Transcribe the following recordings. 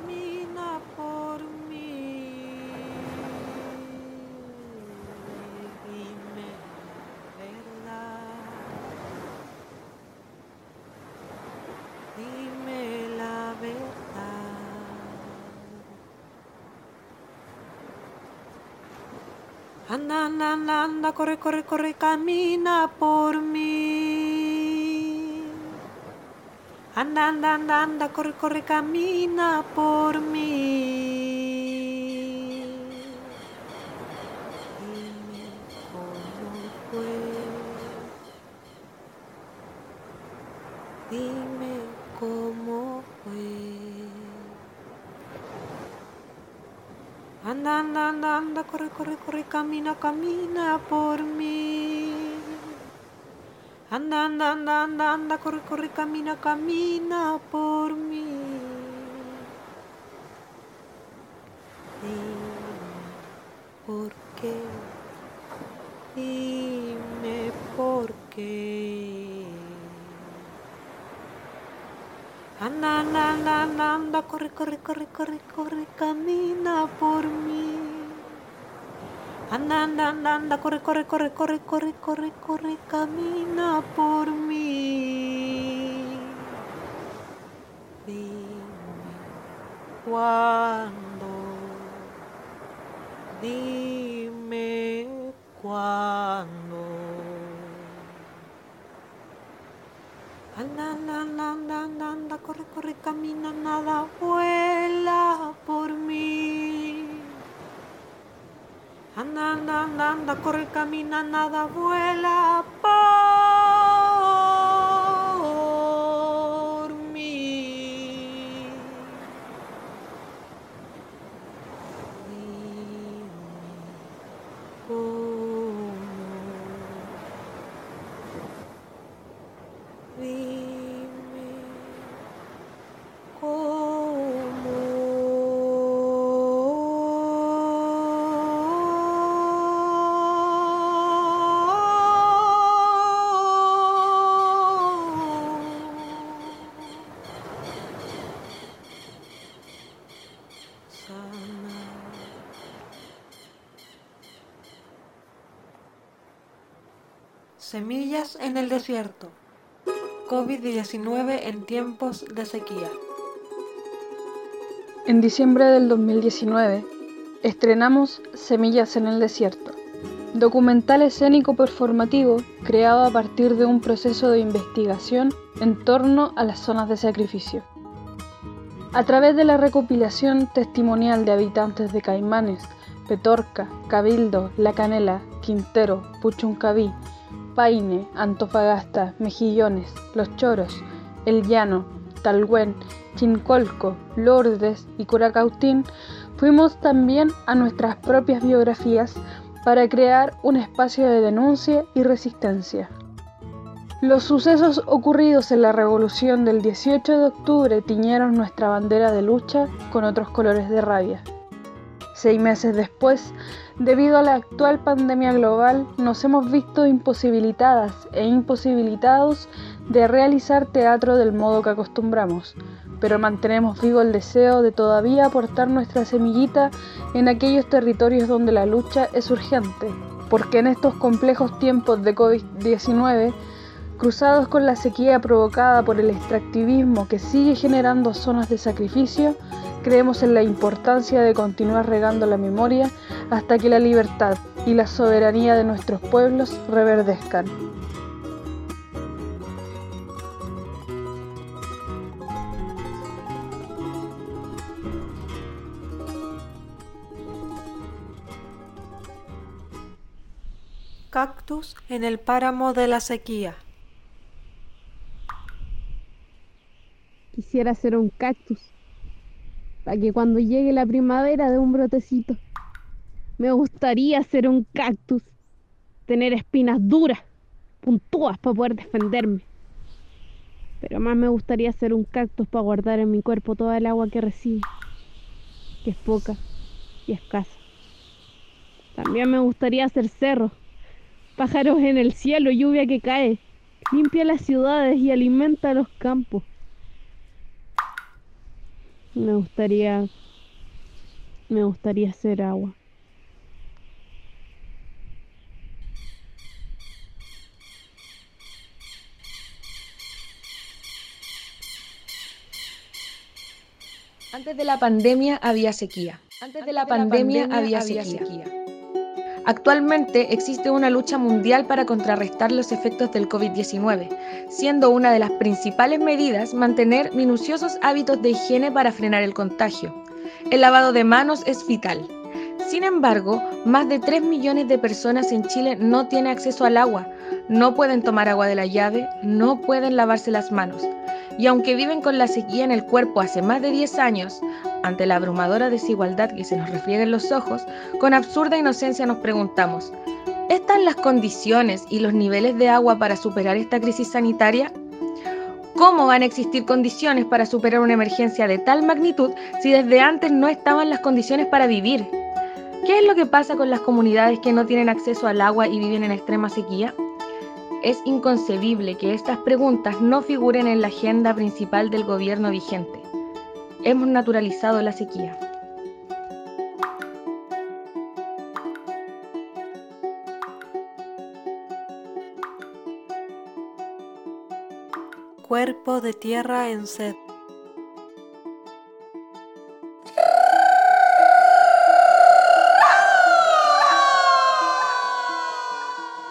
camina por mí. Dime verdad. Dime la verdad. Anda, anda, anda, corre, corre, corre, camina por mí. Anda, anda, anda, anda, corre, corre, camina por mí. Dime cómo fue. Dime cómo fue. Anda, anda, anda, anda, corre, corre, corre, camina, camina por mí. Anda, anda, anda, anda, anda, corre, corre, camina, camina por mí. Dime por qué. Dime por qué. Anda, anda, anda, anda, anda, corre, corre, corre, corre, corre, camina por mí. Anda, anda, anda, anda, corre, corre, corre, corre, corre, corre, corre, camina por mí. Dime cuándo. Dime cuándo. Anda, anda, anda, anda, anda, anda, corre, corre, camina, nada, vuela por mí. Anda, anda, anda, anda, corre, camina, nada, vuela Semillas en el desierto. COVID-19 en tiempos de sequía. En diciembre del 2019 estrenamos Semillas en el Desierto, documental escénico performativo creado a partir de un proceso de investigación en torno a las zonas de sacrificio. A través de la recopilación testimonial de habitantes de Caimanes, Petorca, Cabildo, La Canela, Quintero, Puchuncaví, Paine, Antofagasta, Mejillones, Los Choros, El Llano, Talgüén, Chincolco, Lourdes y Curacautín, fuimos también a nuestras propias biografías para crear un espacio de denuncia y resistencia. Los sucesos ocurridos en la revolución del 18 de octubre tiñeron nuestra bandera de lucha con otros colores de rabia. Seis meses después, debido a la actual pandemia global, nos hemos visto imposibilitadas e imposibilitados de realizar teatro del modo que acostumbramos, pero mantenemos vivo el deseo de todavía aportar nuestra semillita en aquellos territorios donde la lucha es urgente, porque en estos complejos tiempos de COVID-19, cruzados con la sequía provocada por el extractivismo que sigue generando zonas de sacrificio, creemos en la importancia de continuar regando la memoria hasta que la libertad y la soberanía de nuestros pueblos reverdezcan. Cactus en el páramo de la sequía. Quisiera ser un cactus para que cuando llegue la primavera de un brotecito. Me gustaría ser un cactus, tener espinas duras, puntúas para poder defenderme. Pero más me gustaría ser un cactus para guardar en mi cuerpo toda el agua que recibe, que es poca y escasa. También me gustaría ser cerro, pájaros en el cielo, lluvia que cae, limpia las ciudades y alimenta los campos. Me gustaría. Me gustaría hacer agua. Antes de la pandemia había sequía. Antes de la pandemia había sequía. Actualmente existe una lucha mundial para contrarrestar los efectos del COVID-19, siendo una de las principales medidas mantener minuciosos hábitos de higiene para frenar el contagio. El lavado de manos es vital. Sin embargo, más de 3 millones de personas en Chile no tienen acceso al agua, no pueden tomar agua de la llave, no pueden lavarse las manos. Y aunque viven con la sequía en el cuerpo hace más de 10 años, ante la abrumadora desigualdad que se nos refriega en los ojos, con absurda inocencia nos preguntamos, ¿están las condiciones y los niveles de agua para superar esta crisis sanitaria? ¿Cómo van a existir condiciones para superar una emergencia de tal magnitud si desde antes no estaban las condiciones para vivir? ¿Qué es lo que pasa con las comunidades que no tienen acceso al agua y viven en extrema sequía? Es inconcebible que estas preguntas no figuren en la agenda principal del gobierno vigente. Hemos naturalizado la sequía. Cuerpo de tierra en sed.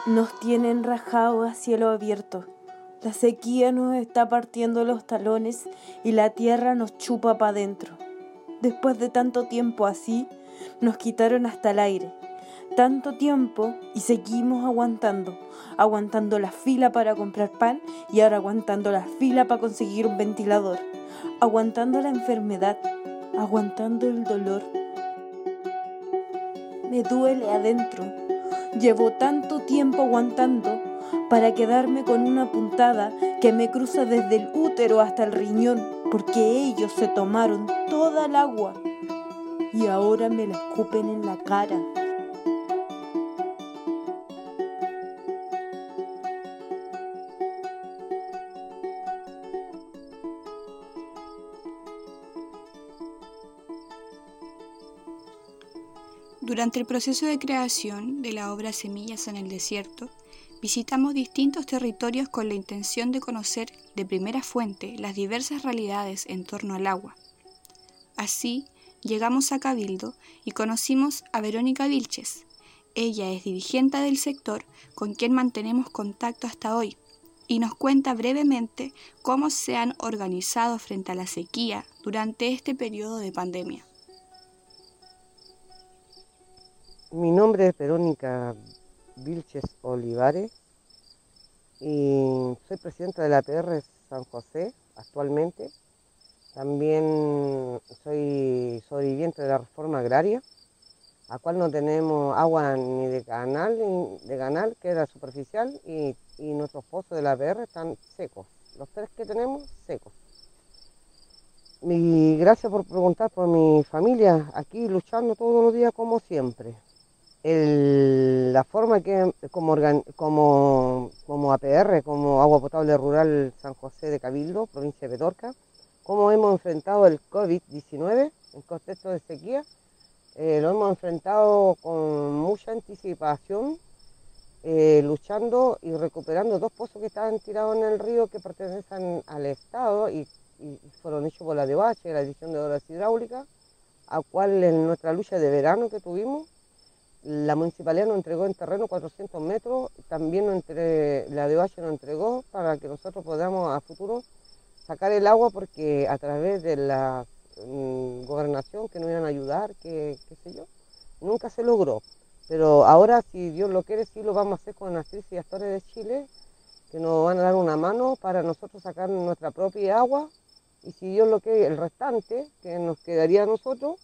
Nos tienen rajado a cielo abierto. La sequía nos está partiendo los talones y la tierra nos chupa para adentro. Después de tanto tiempo así, nos quitaron hasta el aire. Tanto tiempo y seguimos aguantando, aguantando la fila para comprar pan y ahora aguantando la fila para conseguir un ventilador, aguantando la enfermedad, aguantando el dolor. Me duele adentro Llevo tanto tiempo aguantando para quedarme con una puntada que me cruza desde el útero hasta el riñón, porque ellos se tomaron toda el agua y ahora me la escupen en la cara. Durante el proceso de creación de la obra Semillas en el Desierto, visitamos distintos territorios con la intención de conocer de primera fuente las diversas realidades en torno al agua. Así, llegamos a Cabildo y conocimos a Verónica Vilches. Ella es dirigente del sector con quien mantenemos contacto hasta hoy y nos cuenta brevemente cómo se han organizado frente a la sequía durante este periodo de pandemia. Mi nombre es Verónica Vilches Olivares y soy presidenta de la PR San José actualmente. También soy sobreviviente de la reforma agraria, a cual no tenemos agua ni de canal, ni de canal que era superficial, y, y nuestros pozos de la PR están secos. Los tres que tenemos, secos. Y gracias por preguntar por mi familia, aquí luchando todos los días como siempre la forma que como, como, como APR, como Agua Potable Rural San José de Cabildo, provincia de Petorca, cómo hemos enfrentado el COVID-19 en contexto de sequía. Eh, lo hemos enfrentado con mucha anticipación, eh, luchando y recuperando dos pozos que estaban tirados en el río que pertenecen al Estado y, fueron hechos por la DOH, la División de Obras Hidráulicas, a cual en nuestra lucha de verano que tuvimos, la municipalidad nos entregó en terreno 400 metros, también entre, la DOH nos entregó para que nosotros podamos a futuro sacar el agua porque a través de la mm, gobernación que nos iban a ayudar, que qué sé yo, nunca se logró. Pero ahora, si Dios lo quiere, sí lo vamos a hacer con las y Astores de Chile, que nos van a dar una mano para nosotros sacar nuestra propia agua y si Dios lo quiere, el restante que nos quedaría a nosotros,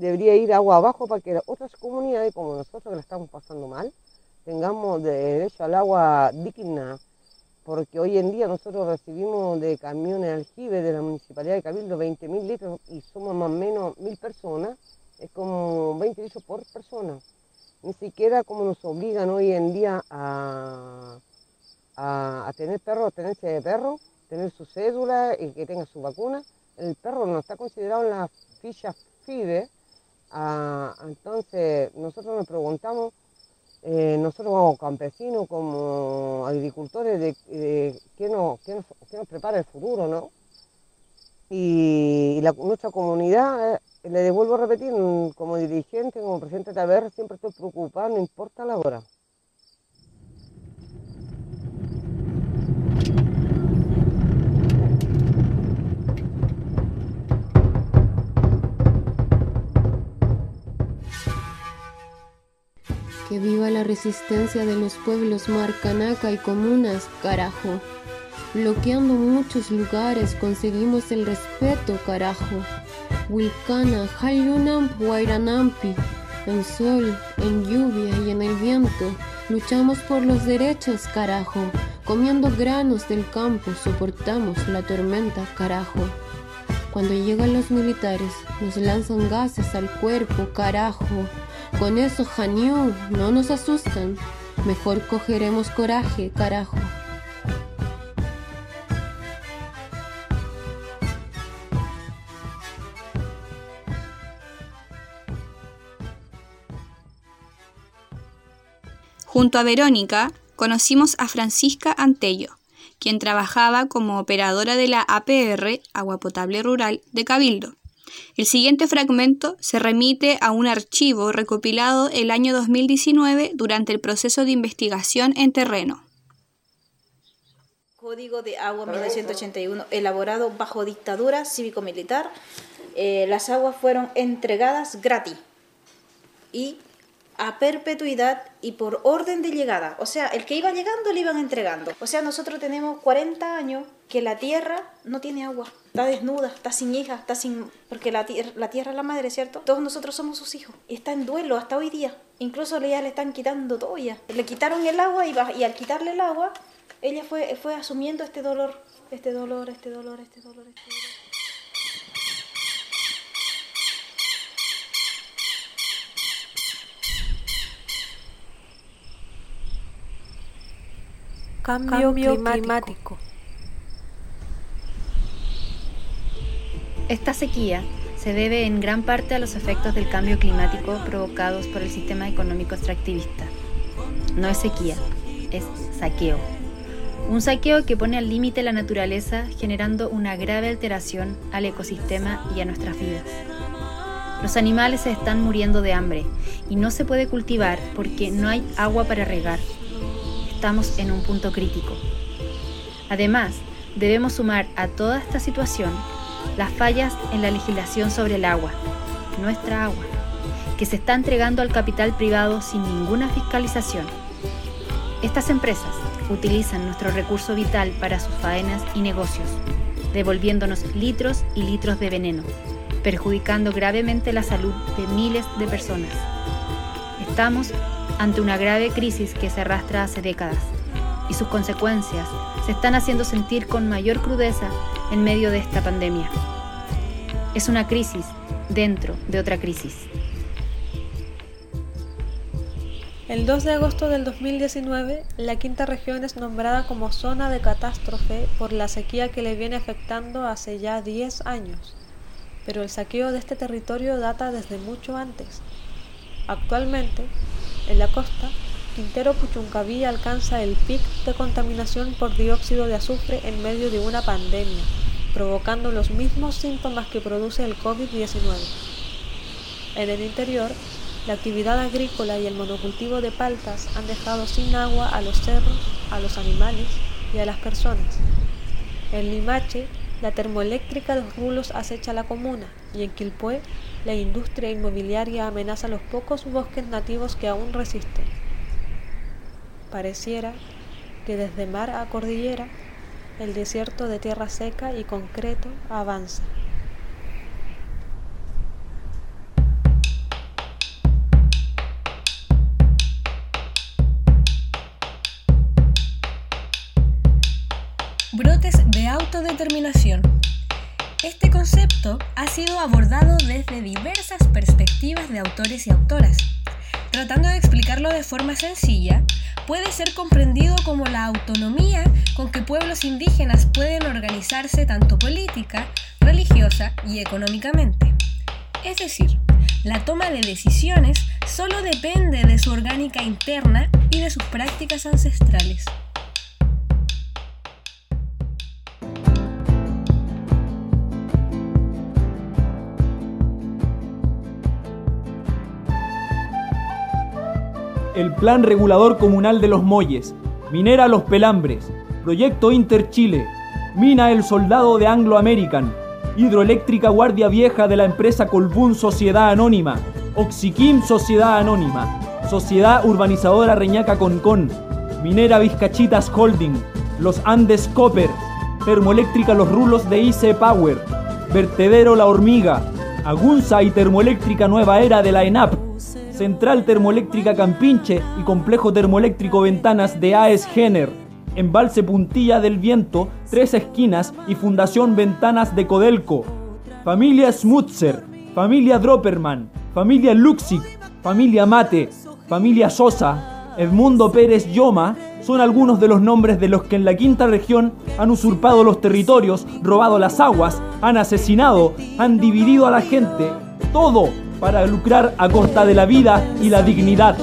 debería ir agua abajo para que otras comunidades como nosotros que la estamos pasando mal tengamos derecho al agua digna porque hoy en día nosotros recibimos de camiones aljibe de la Municipalidad de Cabildo 20.000 litros y somos más o menos mil personas, es como 20 litros por persona. Ni siquiera como nos obligan hoy en día a, a, tener perros, tenencia de perro, tener su cédula y que tenga su vacuna. El perro no está considerado en la ficha FIDE, Ah, entonces, nosotros nos preguntamos, eh, nosotros como campesinos, como agricultores, de, ¿qué, nos, nos, prepara el futuro, ¿no? Y, nuestra comunidad le devuelvo a repetir, como dirigente, como presidente de ABR, siempre estoy preocupado, no importa la hora. Viva la resistencia de los pueblos Marcanaca y comunas, carajo. Bloqueando muchos lugares conseguimos el respeto, carajo. Wilcana, Hayunamp, Wairanampi. En sol, en lluvia y en el viento, luchamos por los derechos, carajo. Comiendo granos del campo, soportamos la tormenta, carajo. Cuando llegan los militares, nos lanzan gases al cuerpo, carajo. Con eso, Janiu, no nos asustan. Mejor cogeremos coraje, carajo. Junto a Verónica, conocimos a Francisca Antello, quien trabajaba como operadora de la APR, Agua Potable Rural, de Cabildo. El siguiente fragmento se remite a un archivo recopilado el año 2019 durante el proceso de investigación en terreno. Código de Agua 1981, elaborado bajo dictadura cívico-militar. Eh, las aguas fueron entregadas gratis y a perpetuidad y por orden de llegada. O sea, el que iba llegando le iban entregando. O sea, nosotros tenemos 40 años que la tierra no tiene agua. Está desnuda, está sin hija, está sin... Porque la, la tierra es la madre, ¿cierto? Todos nosotros somos sus hijos. Y está en duelo hasta hoy día. Incluso ya le están quitando todo ya. Le quitaron el agua y, y al quitarle el agua, ella fue, fue asumiendo este dolor, este dolor, este dolor, este dolor, este dolor. Cambio, climático. Esta sequía se debe en gran parte a los efectos del cambio climático provocados por el sistema económico extractivista. No es sequía, es saqueo. Un saqueo que pone al límite la naturaleza generando una grave alteración al ecosistema y a nuestras vidas. Los animales se están muriendo de hambre y no se puede cultivar porque no hay agua para regar estamos en un punto crítico. Además, debemos sumar a toda esta situación las fallas en la legislación sobre el agua, nuestra agua, que se está entregando al capital privado sin ninguna fiscalización. Estas empresas utilizan nuestro recurso vital para sus faenas y negocios, devolviéndonos litros y litros de veneno, perjudicando gravemente la salud de miles de personas. Estamos ante una grave crisis que se arrastra hace décadas y sus consecuencias se están haciendo sentir con mayor crudeza en medio de esta pandemia. Es una crisis dentro de otra crisis. El 2 de agosto del 2019, la quinta región es nombrada como zona de catástrofe por la sequía que le viene afectando hace ya 10 años, pero el saqueo de este territorio data desde mucho antes. Actualmente, en la costa, Quintero Puchuncaví alcanza el pic de contaminación por dióxido de azufre en medio de una pandemia, provocando los mismos síntomas que produce el COVID-19. En el interior, la actividad agrícola y el monocultivo de paltas han dejado sin agua a los cerros, a los animales y a las personas. En Limache, la termoeléctrica de los rulos acecha la comuna y en Quilpué la industria inmobiliaria amenaza los pocos bosques nativos que aún resisten. Pareciera que desde mar a cordillera el desierto de tierra seca y concreto avanza. Brotes de autodeterminación. Este concepto ha sido abordado desde diversas perspectivas de autores y autoras. Tratando de explicarlo de forma sencilla, puede ser comprendido como la autonomía con que pueblos indígenas pueden organizarse tanto política, religiosa y económicamente. Es decir, la toma de decisiones solo depende de su orgánica interna y de sus prácticas ancestrales. El Plan Regulador Comunal de los Molles, Minera Los Pelambres, Proyecto Interchile, Mina El Soldado de Anglo American, Hidroeléctrica Guardia Vieja de la empresa Colbún Sociedad Anónima, Oxiquim Sociedad Anónima, Sociedad Urbanizadora Reñaca Concón, Minera Vizcachitas Holding, Los Andes Copper, Termoeléctrica Los Rulos de IC Power, Vertedero La Hormiga, Agunza y Termoeléctrica Nueva Era de la ENAP, Central Termoeléctrica Campinche y Complejo Termoeléctrico Ventanas de AES Gener, Embalse Puntilla del Viento, Tres Esquinas y Fundación Ventanas de Codelco, Familia Smutzer, Familia Dropperman, Familia Luxic, Familia Mate, Familia Sosa, Edmundo Pérez Yoma, son algunos de los nombres de los que en la quinta región han usurpado los territorios, robado las aguas, han asesinado, han dividido a la gente, todo para lucrar a costa de la vida y la dignidad.